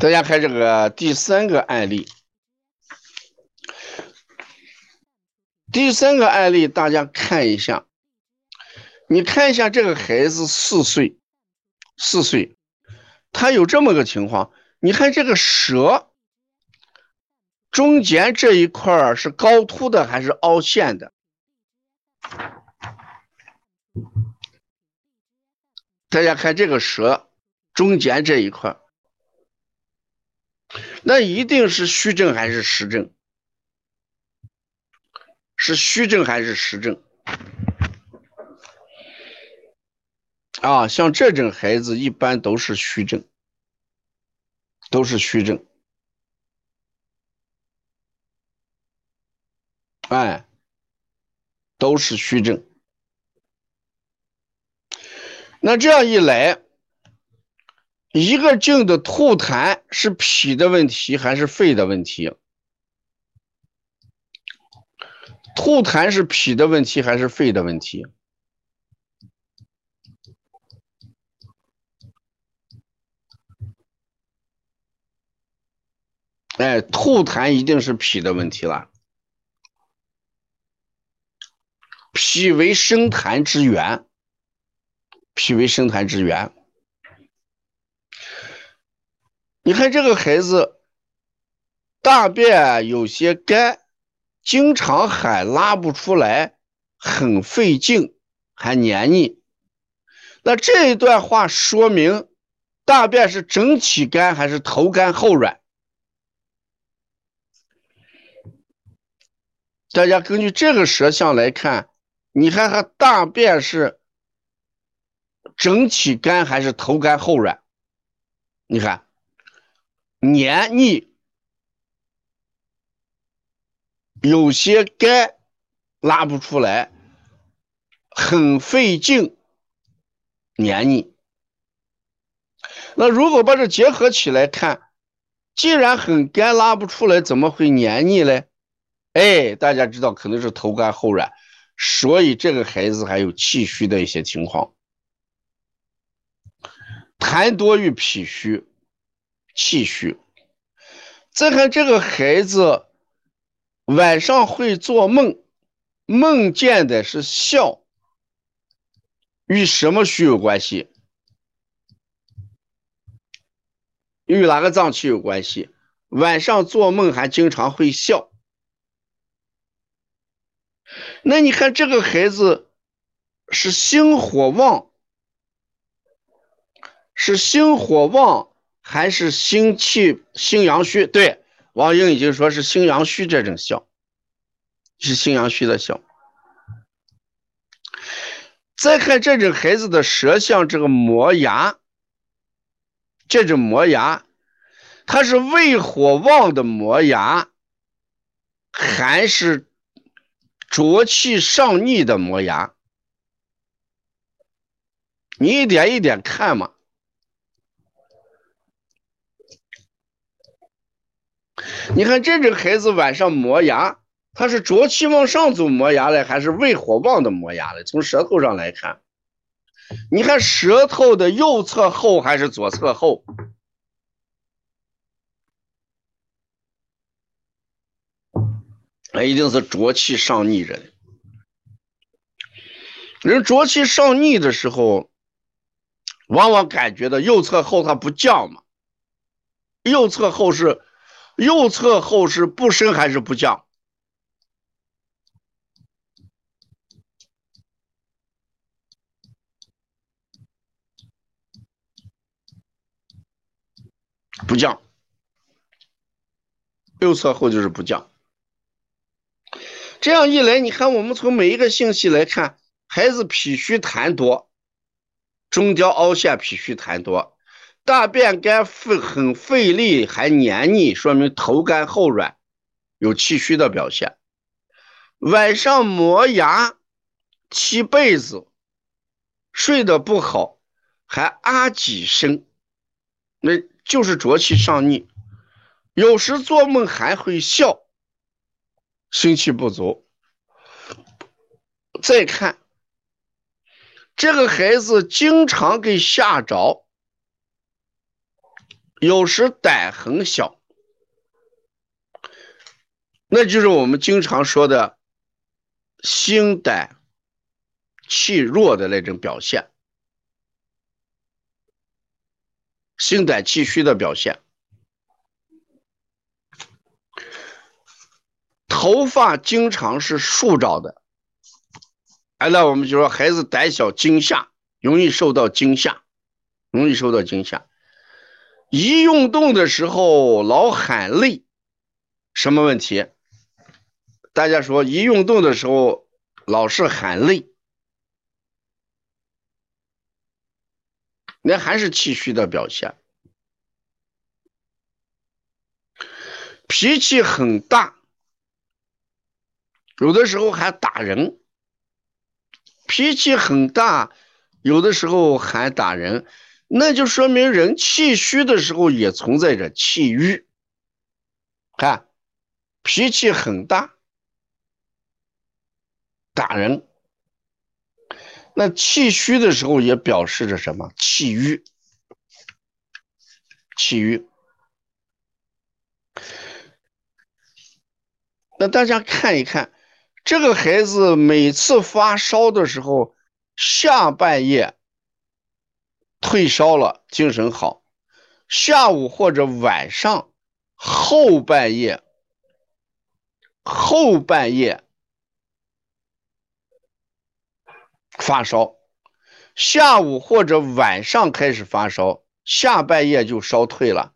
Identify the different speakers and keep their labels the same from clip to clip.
Speaker 1: 大家看这个第三个案例，第三个案例大家看一下，你看一下这个孩子四岁，四岁，他有这么个情况，你看这个舌中间这一块是高凸的还是凹陷的？大家看这个舌中间这一块。那一定是虚症还是实症？是虚症还是实症？啊，像这种孩子一般都是虚症，都是虚症。哎，都是虚症。那这样一来。一个劲的吐痰是脾的问题还是肺的问题？吐痰是脾的问题还是肺的问题？哎，吐痰一定是脾的问题了。脾为生痰之源，脾为生痰之源。你看这个孩子，大便有些干，经常喊拉不出来，很费劲，还黏腻。那这一段话说明，大便是整体干还是头干后软？大家根据这个舌象来看，你看看大便是整体干还是头干后软？你看。黏腻，有些干，拉不出来，很费劲，黏腻。那如果把这结合起来看，既然很干拉不出来，怎么会黏腻嘞？哎，大家知道可能是头干后软，所以这个孩子还有气虚的一些情况，痰多于脾虚。气虚，再看这个孩子晚上会做梦，梦见的是笑，与什么虚有关系？与哪个脏器有关系？晚上做梦还经常会笑，那你看这个孩子是心火旺，是心火旺。还是心气心阳虚，对，王英已经说是心阳虚这种笑，是心阳虚的笑。再看这种孩子的舌象，这个磨牙，这种磨牙，它是胃火旺的磨牙，还是浊气上逆的磨牙？你一点一点看嘛。你看这个孩子晚上磨牙，他是浊气往上走磨牙嘞，还是胃火旺的磨牙嘞？从舌头上来看，你看舌头的右侧厚还是左侧厚？那一定是浊气上逆着的。人浊气上逆的时候，往往感觉到右侧厚，它不降嘛？右侧厚是。右侧后是不升还是不降？不降。右侧后就是不降。这样一来，你看我们从每一个信息来看，孩子脾虚痰多，中焦凹陷，脾虚痰多。大便干费很费力，还黏腻，说明头干后软，有气虚的表现。晚上磨牙、踢被子，睡得不好，还啊几声，那就是浊气上逆。有时做梦还会笑，心气不足。再看这个孩子，经常给吓着。有时胆很小，那就是我们经常说的心胆气弱的那种表现，心胆气虚的表现。头发经常是竖着的，哎，那我们就说孩子胆小惊吓，容易受到惊吓，容易受到惊吓。一运动的时候老喊累，什么问题？大家说一运动的时候老是喊累，那还是气虚的表现。脾气很大，有的时候还打人。脾气很大，有的时候还打人。那就说明人气虚的时候也存在着气郁，看脾气很大，打人。那气虚的时候也表示着什么？气郁，气郁。那大家看一看，这个孩子每次发烧的时候，下半夜。退烧了，精神好。下午或者晚上后半夜，后半夜发烧，下午或者晚上开始发烧，下半夜就烧退了。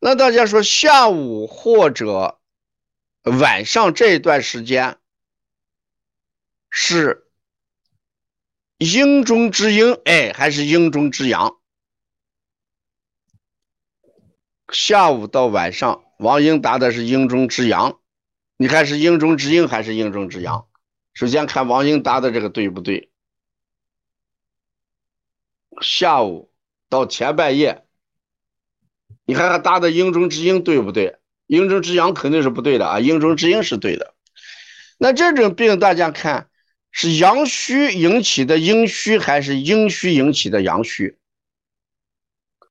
Speaker 1: 那大家说，下午或者晚上这一段时间是？阴中之阴，哎，还是阴中之阳。下午到晚上，王英答的是阴中之阳，你看是阴中之阴还是阴中之阳？首先看王英答的这个对不对？下午到前半夜，你看他答的阴中之阴对不对？阴中之阳肯定是不对的啊，阴中之阴是对的。那这种病大家看。是阳虚引起的阴虚，还是阴虚引起的阳虚？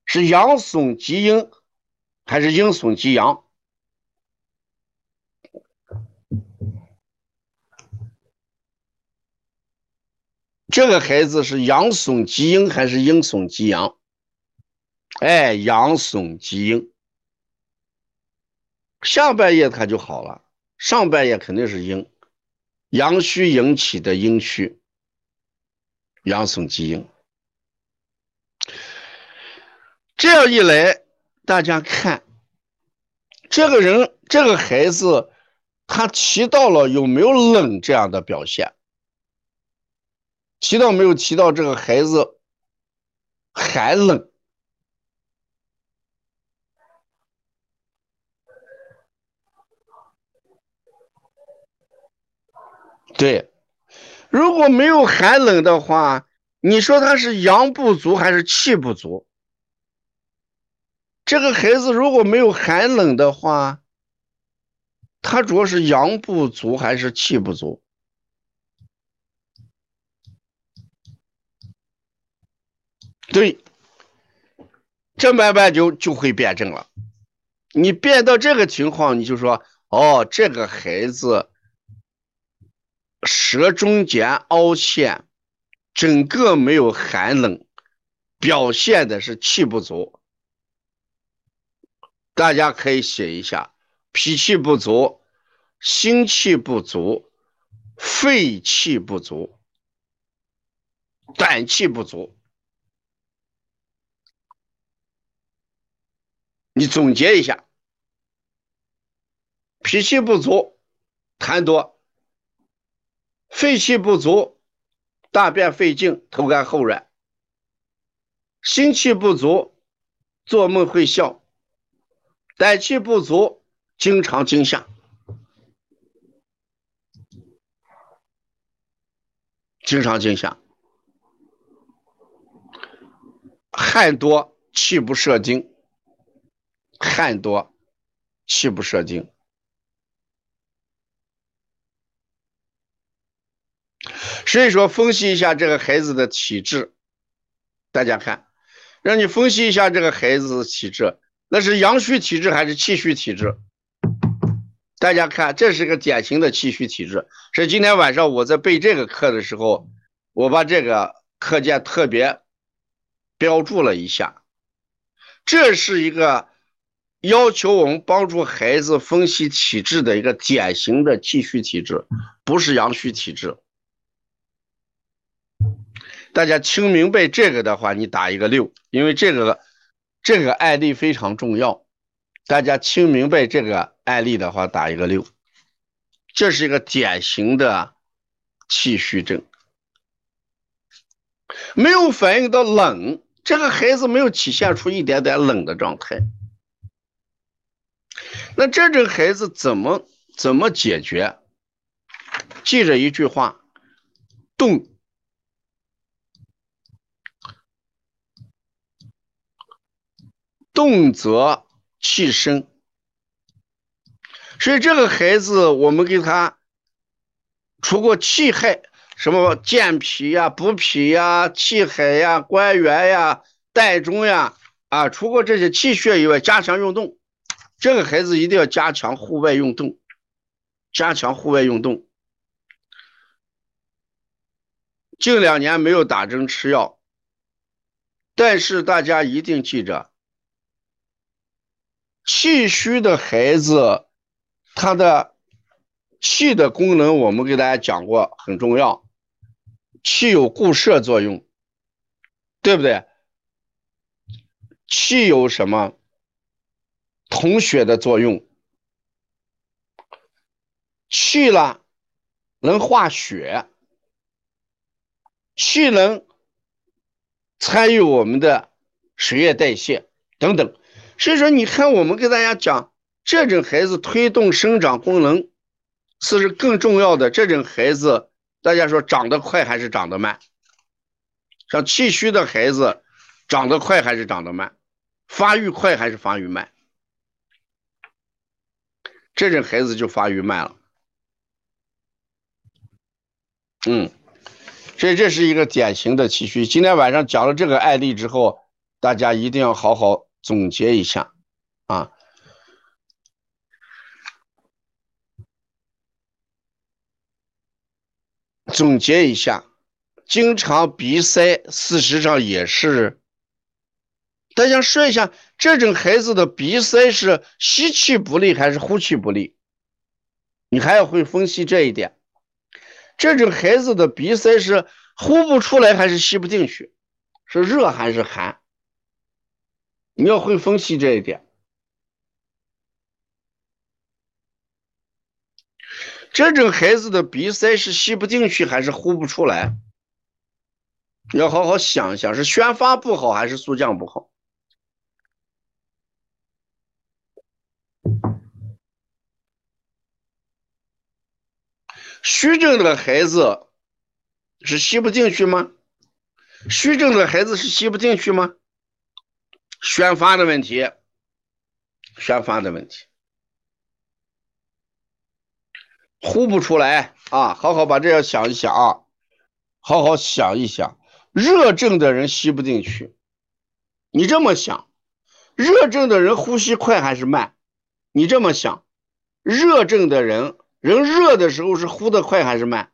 Speaker 1: 是阳损及阴，还是阴损及阳？这个孩子是阳损及阴，还是阴损及阳？哎，阳损及阴。下半夜他就好了，上半夜肯定是阴。阳虚引起的阴虚，阳损积阴。这样一来，大家看，这个人，这个孩子，他提到了有没有冷这样的表现？提到没有？提到这个孩子寒冷。对，如果没有寒冷的话，你说他是阳不足还是气不足？这个孩子如果没有寒冷的话，他主要是阳不足还是气不足？对，这慢慢就就会辩证了。你变到这个情况，你就说，哦，这个孩子。舌中间凹陷，整个没有寒冷，表现的是气不足。大家可以写一下：脾气不足，心气不足，肺气不足，胆气不足。你总结一下：脾气不足，痰多。肺气不足，大便费劲，头干后软；心气不足，做梦会笑；胆气不足，经常惊吓；经常惊吓；汗多，气不摄精；汗多，气不摄精。所以说，分析一下这个孩子的体质，大家看，让你分析一下这个孩子的体质。那是阳虚体质还是气虚体质？大家看，这是个典型的气虚体质。是今天晚上我在备这个课的时候，我把这个课件特别标注了一下。这是一个要求我们帮助孩子分析体质的一个典型的气虚体质，不是阳虚体质。大家听明白这个的话，你打一个六，因为这个这个案例非常重要。大家听明白这个案例的话，打一个六。这是一个典型的气虚症，没有反应到冷，这个孩子没有体现出一点点冷的状态。那这种孩子怎么怎么解决？记着一句话：动。动则气生，所以这个孩子，我们给他除过气海，什么健脾呀、补脾呀、气海呀、关元呀、带中呀，啊，除过这些气血以外，加强运动。这个孩子一定要加强户外运动，加强户外运动。近两年没有打针吃药，但是大家一定记着。气虚的孩子，他的气的功能，我们给大家讲过，很重要。气有固摄作用，对不对？气有什么统血的作用？气了能化血，气能参与我们的水液代谢等等。所以说，你看，我们给大家讲，这种孩子推动生长功能，是是更重要的。这种孩子，大家说长得快还是长得慢？像气虚的孩子，长得快还是长得慢？发育快还是发育慢？这种孩子就发育慢了。嗯，所以这是一个典型的气虚。今天晚上讲了这个案例之后，大家一定要好好。总结一下啊，总结一下，经常鼻塞，事实上也是。大家说一下，这种孩子的鼻塞是吸气不利还是呼气不利？你还要会分析这一点。这种孩子的鼻塞是呼不出来还是吸不进去？是热还是寒？你要会分析这一点，这种孩子的鼻塞是吸不进去还是呼不出来？你要好好想一想，是宣发不好还是速降不好？虚症的孩子是吸不进去吗？虚症的孩子是吸不进去吗？宣发的问题，宣发的问题，呼不出来啊！好好把这个想一想啊，好好想一想，热症的人吸不进去，你这么想，热症的人呼吸快还是慢？你这么想，热症的人人热的时候是呼的快还是慢？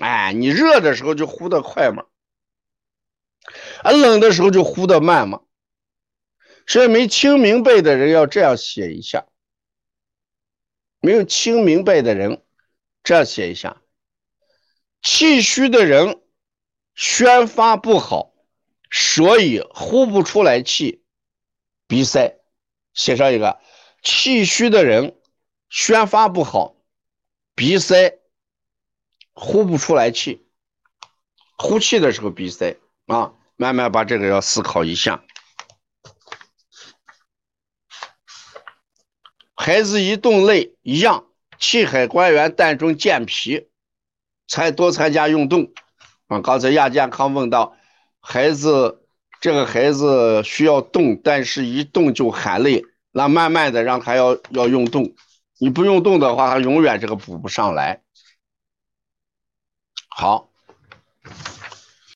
Speaker 1: 哎，你热的时候就呼的快嘛。啊，冷的时候就呼的慢嘛，所以没听明白的人要这样写一下。没有听明白的人，这样写一下：气虚的人宣发不好，所以呼不出来气，鼻塞。写上一个：气虚的人宣发不好，鼻塞，呼不出来气，呼气的时候鼻塞啊。慢慢把这个要思考一下。孩子一动累一样，气海关元膻中健脾，才多参加运动。啊，刚才亚健康问到，孩子这个孩子需要动，但是一动就喊累，那慢慢的让他要要运动，你不运动的话，他永远这个补不上来。好。